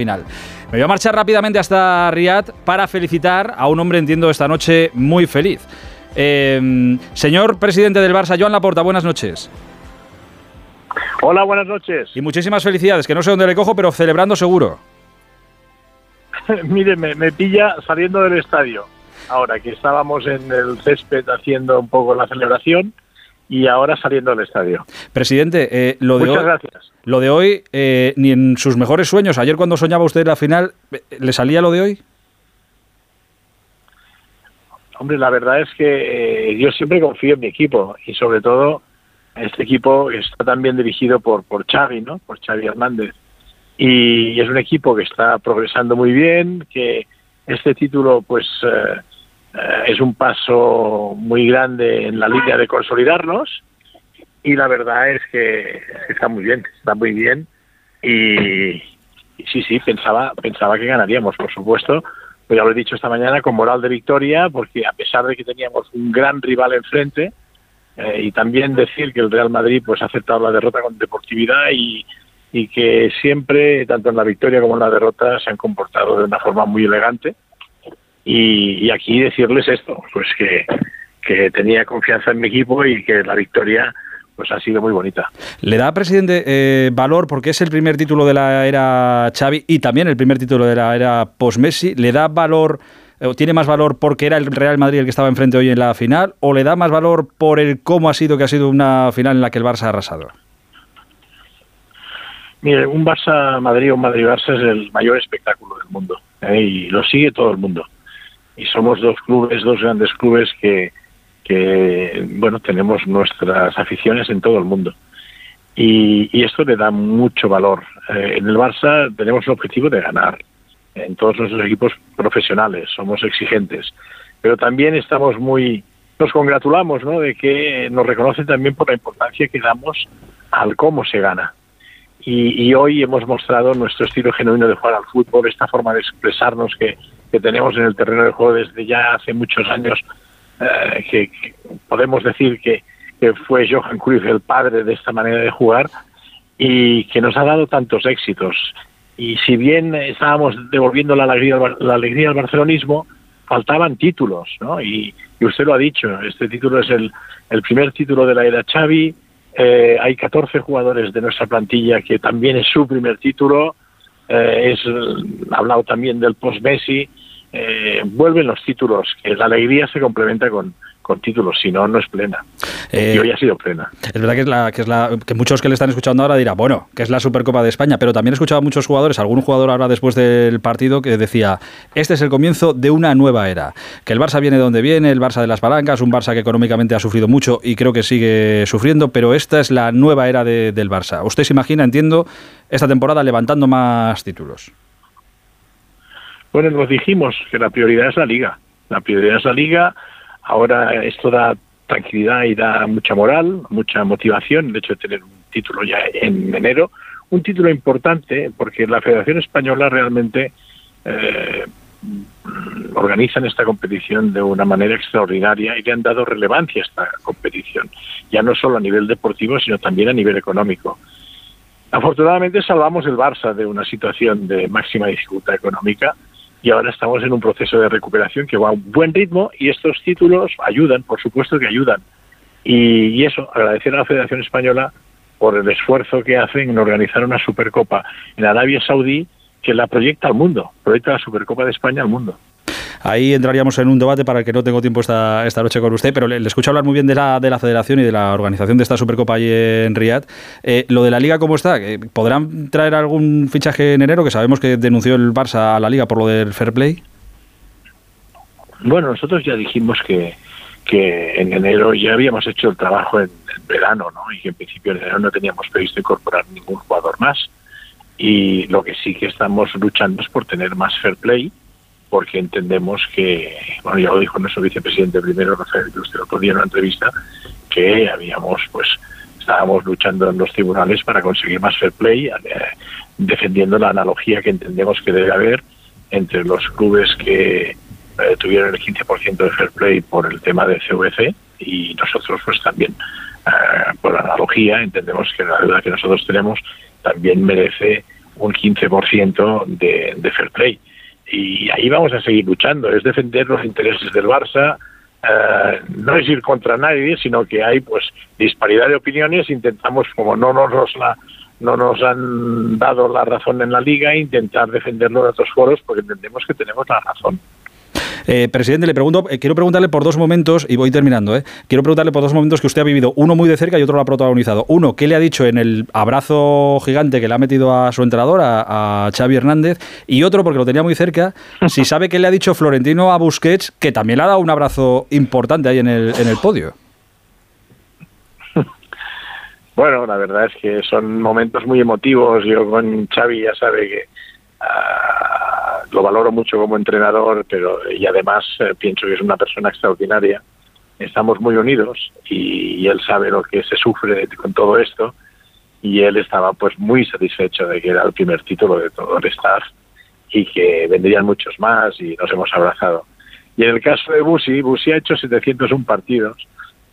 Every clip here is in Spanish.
final. Me voy a marchar rápidamente hasta Riyadh para felicitar a un hombre, entiendo, esta noche muy feliz. Eh, señor presidente del Barça, Joan Laporta, buenas noches. Hola, buenas noches. Y muchísimas felicidades, que no sé dónde le cojo, pero celebrando seguro. Mire, me, me pilla saliendo del estadio. Ahora que estábamos en el césped haciendo un poco la celebración y ahora saliendo del estadio. Presidente, eh, lo, de Muchas hoy, gracias. lo de hoy, eh, ni en sus mejores sueños, ayer cuando soñaba usted la final, eh, ¿le salía lo de hoy? Hombre, la verdad es que eh, yo siempre confío en mi equipo y sobre todo este equipo está también dirigido por, por Xavi, ¿no? Por Xavi Hernández. Y es un equipo que está progresando muy bien, que este título pues eh, es un paso muy grande en la línea de consolidarnos y la verdad es que está muy bien, está muy bien y, sí, sí, pensaba, pensaba que ganaríamos, por supuesto, pues ya lo he dicho esta mañana, con moral de victoria, porque a pesar de que teníamos un gran rival enfrente, eh, y también decir que el Real Madrid pues ha aceptado la derrota con deportividad y, y que siempre, tanto en la victoria como en la derrota, se han comportado de una forma muy elegante. Y, y aquí decirles esto, pues que, que tenía confianza en mi equipo y que la victoria pues ha sido muy bonita. ¿Le da, presidente, eh, valor, porque es el primer título de la era Xavi y también el primer título de la era post-Messi, ¿le da valor, eh, o tiene más valor porque era el Real Madrid el que estaba enfrente hoy en la final, o le da más valor por el cómo ha sido que ha sido una final en la que el Barça ha arrasado? Mire, un Barça-Madrid o un Madrid-Barça es el mayor espectáculo del mundo ¿eh? y lo sigue todo el mundo. Y somos dos clubes, dos grandes clubes que, bueno, tenemos nuestras aficiones en todo el mundo. Y, y esto le da mucho valor. Eh, en el Barça tenemos el objetivo de ganar. En todos nuestros equipos profesionales somos exigentes. Pero también estamos muy, nos congratulamos ¿no? de que nos reconocen también por la importancia que damos al cómo se gana. Y, y, hoy hemos mostrado nuestro estilo genuino de jugar al fútbol, esta forma de expresarnos que, que tenemos en el terreno de juego desde ya hace muchos años, eh, que, podemos decir que, fue Johan Cruyff el padre de esta manera de jugar y que nos ha dado tantos éxitos. Y si bien estábamos devolviendo la alegría, la alegría al barcelonismo, faltaban títulos, ¿no? Y, y usted lo ha dicho, este título es el, el primer título de la era Xavi, eh, hay 14 jugadores de nuestra plantilla que también es su primer título. Eh, es ha hablado también del post-Messi. Eh, vuelven los títulos, que la alegría se complementa con, con títulos, si no, no es plena. Eh, y hoy ha sido plena. Es verdad que es, la, que es la que muchos que le están escuchando ahora dirán, bueno, que es la Supercopa de España, pero también he escuchado a muchos jugadores, algún jugador ahora después del partido que decía, este es el comienzo de una nueva era, que el Barça viene de donde viene, el Barça de las palancas, un Barça que económicamente ha sufrido mucho y creo que sigue sufriendo, pero esta es la nueva era de, del Barça. Usted se imagina, entiendo, esta temporada levantando más títulos. Bueno, nos dijimos que la prioridad es la liga. La prioridad es la liga. Ahora esto da tranquilidad y da mucha moral, mucha motivación, el hecho de tener un título ya en enero. Un título importante porque la Federación Española realmente eh, organizan esta competición de una manera extraordinaria y le han dado relevancia a esta competición, ya no solo a nivel deportivo, sino también a nivel económico. Afortunadamente salvamos el Barça de una situación de máxima dificultad económica y ahora estamos en un proceso de recuperación que va a un buen ritmo y estos títulos ayudan, por supuesto que ayudan. Y, y eso, agradecer a la Federación Española por el esfuerzo que hacen en organizar una Supercopa en Arabia Saudí que la proyecta al mundo, proyecta la Supercopa de España al mundo. Ahí entraríamos en un debate para el que no tengo tiempo esta, esta noche con usted, pero le, escucho hablar muy bien de la, de la federación y de la organización de esta Supercopa allí en Riyadh. Eh, lo de la Liga, ¿cómo está? ¿Podrán traer algún fichaje en enero? Que sabemos que denunció el Barça a la Liga por lo del fair play. Bueno, nosotros ya dijimos que, que en enero ya habíamos hecho el trabajo en, en verano, ¿no? Y que en principio en enero no teníamos previsto incorporar ningún jugador más. Y lo que sí que estamos luchando es por tener más fair play, porque entendemos que, bueno, ya lo dijo nuestro vicepresidente primero, Rafael usted el otro día en una entrevista, que habíamos, pues, estábamos luchando en los tribunales para conseguir más fair play, eh, defendiendo la analogía que entendemos que debe haber entre los clubes que eh, tuvieron el 15% de fair play por el tema de CVC y nosotros, pues, también, eh, por analogía, entendemos que la deuda que nosotros tenemos también merece un 15% de, de fair play. Y ahí vamos a seguir luchando, es defender los intereses del Barça, eh, no es ir contra nadie, sino que hay pues disparidad de opiniones, intentamos, como no nos la, no nos han dado la razón en la liga, intentar defenderlo en otros foros porque entendemos que tenemos la razón. Eh, presidente, le pregunto, eh, quiero preguntarle por dos momentos, y voy terminando, eh, quiero preguntarle por dos momentos que usted ha vivido, uno muy de cerca y otro lo ha protagonizado. Uno, ¿qué le ha dicho en el abrazo gigante que le ha metido a su entrenador, a, Xavi Hernández? Y otro, porque lo tenía muy cerca, si sabe qué le ha dicho Florentino a Busquets, que también le ha dado un abrazo importante ahí en el, en el podio. Bueno, la verdad es que son momentos muy emotivos. Yo con Xavi ya sabe que lo valoro mucho como entrenador, pero y además eh, pienso que es una persona extraordinaria. Estamos muy unidos y, él sabe lo que se sufre con todo esto y él estaba pues muy satisfecho de que era el primer título de todo el staff y que vendrían muchos más y nos hemos abrazado. Y en el caso de Busi, Busi ha hecho 701 partidos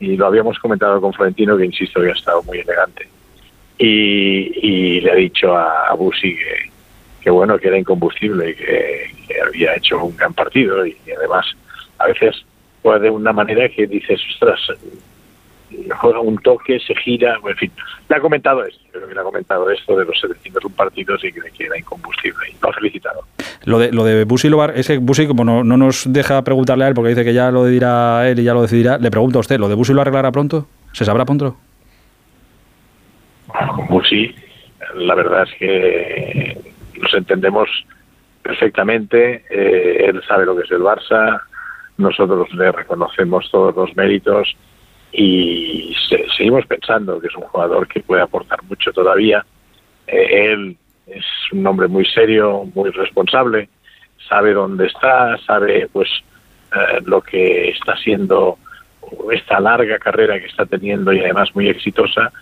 y lo habíamos comentado con Florentino, que insisto que ha estado muy elegante. Y, le ha dicho a, a Busi que, bueno, que era incombustible y que, había hecho un gran partido y, además a veces juega de una manera que dices, ostras, juega un toque, se gira, en fin, le ha comentado esto, creo que le ha comentado esto de los 701 partidos y que, que era incombustible y lo ha felicitado. Lo de, lo de Busi Lobar, ese Busi, como no, no, nos deja preguntarle a él, porque dice que ya lo dirá él y ya lo decidirá, le pregunto a usted, ¿lo de Busi lo arreglará pronto? ¿Se sabrá pronto? Bueno, Busi, la verdad es que nos entendemos perfectamente, eh, él sabe lo que es el Barça, nosotros le reconocemos todos los méritos y seguimos pensando que es un jugador que puede aportar mucho todavía. Eh, él es un hombre muy serio, muy responsable, sabe dónde está, sabe pues eh, lo que está haciendo esta larga carrera que está teniendo y además muy exitosa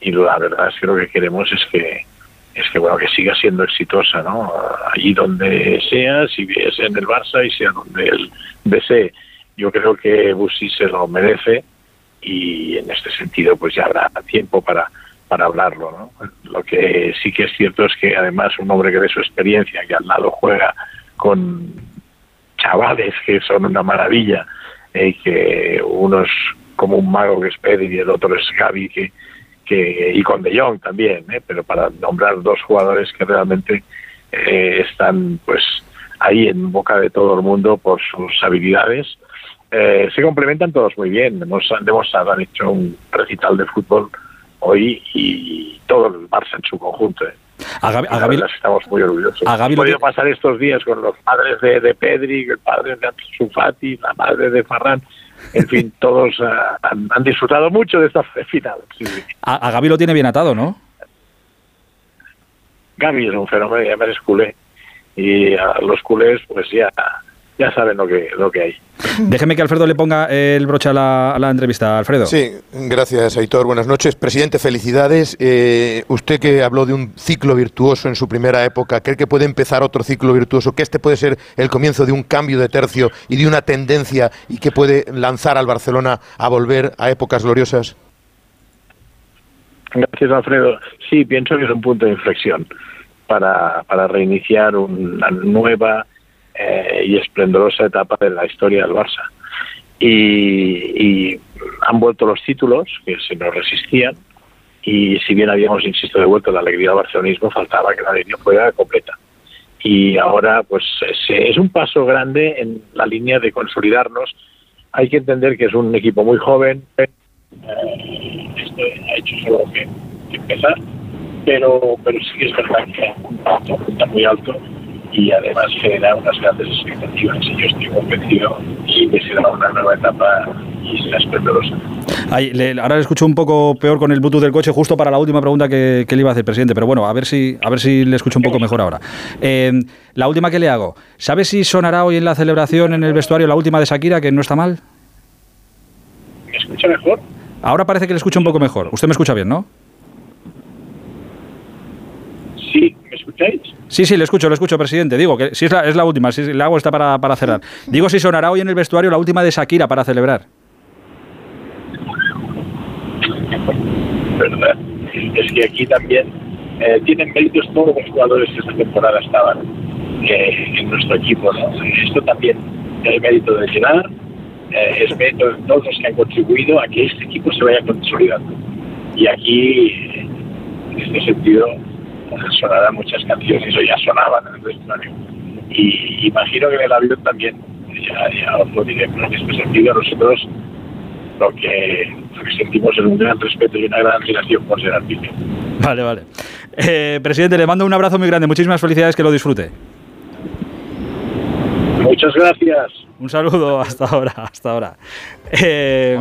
y la verdad es que lo que queremos es que es que bueno que siga siendo exitosa no allí donde sea si es en el Barça y sea donde él desee yo creo que Busi se lo merece y en este sentido pues ya habrá tiempo para para hablarlo. ¿no? Lo que sí que es cierto es que además un hombre que de su experiencia, que al lado juega con chavales que son una maravilla, y eh, que uno es como un mago que es Pedri y el otro es Gaby, que, que, y con De Jong también, ¿eh? pero para nombrar dos jugadores que realmente eh, están pues ahí en boca de todo el mundo por sus habilidades. se complementan todos muy bien. Hemos, hemos han hecho un recital de fútbol hoy y todo el Barça en su conjunto. ¿eh? A Gaby, estamos muy orgullosos. A Gaby podido pasar estos días con los padres de, de Pedri, el padre de Sufati, la madre de Farran. En fin, todos uh, han, han, disfrutado mucho de esta final. Sí, sí. A, a Gaby lo tiene bien atado, ¿no? Gaby es un fenómeno, ya me es culé. Y a los culés, pues ya ya saben lo que, lo que hay. Déjeme que Alfredo le ponga el broche a la, entrevista. Alfredo. Sí, gracias, Aitor. Buenas noches. Presidente, felicidades. Eh, usted que habló de un ciclo virtuoso en su primera época, ¿cree que puede empezar otro ciclo virtuoso? ¿Que este puede ser el comienzo de un cambio de tercio y de una tendencia y que puede lanzar al Barcelona a volver a épocas gloriosas? Gracias, Alfredo. Sí, pienso que es un punto de inflexión para, para reiniciar una nueva eh, y esplendorosa etapa de la historia del Barça. Y, han vuelto los títulos que se nos resistían y si bien habíamos, insisto, devuelto la alegría al barcelonismo, faltaba que la alegría fuera completa. Y ahora, pues, es, un paso grande en la línea de consolidarnos. Hay que entender que es un equipo muy joven, eh, esto ha hecho solo que, empezar, pero, pero sí es verdad que un muy alto y además genera unas grandes expectativas y yo estoy convencido y que será una nueva etapa y será esplendorosa. ahora le escucho un poco peor con el Bluetooth del coche justo para la última pregunta que, le iba a hacer, presidente, pero bueno, a ver si, a ver si le escucho un poco mejor ahora. Eh, la última que le hago, ¿sabe si sonará hoy en la celebración en el vestuario la última de Shakira, que no está mal? ¿Me escucha mejor? Ahora parece que le escucho un poco mejor. Usted me escucha bien, ¿no? Sí, ¿me escucháis? Sí, sí, le escucho, le escucho, presidente. Digo que si es la, es la última, si le hago esta para, para cerrar. Digo si sonará hoy en el vestuario la última de Shakira para celebrar. ¿Verdad? Es que aquí también eh, tienen méritos todos los jugadores que esta temporada estaban eh, en nuestro equipo. Esto también es mérito de llenar, eh, es mérito de todos los que han contribuido a que este equipo se vaya consolidando. Y aquí, en este sentido, sonarán muchas canciones, o ya sonaban en el vestuario. Y imagino que en el avión también, ya, ya os lo diré, pero en este sentido nosotros lo que, lo que sentimos es un gran respeto y una gran admiración por ser artista. Vale, vale. Eh, presidente, le mando un abrazo muy grande. Muchísimas felicidades, que lo disfrute. Muchas gracias. Un saludo hasta ahora, hasta ahora. Eh,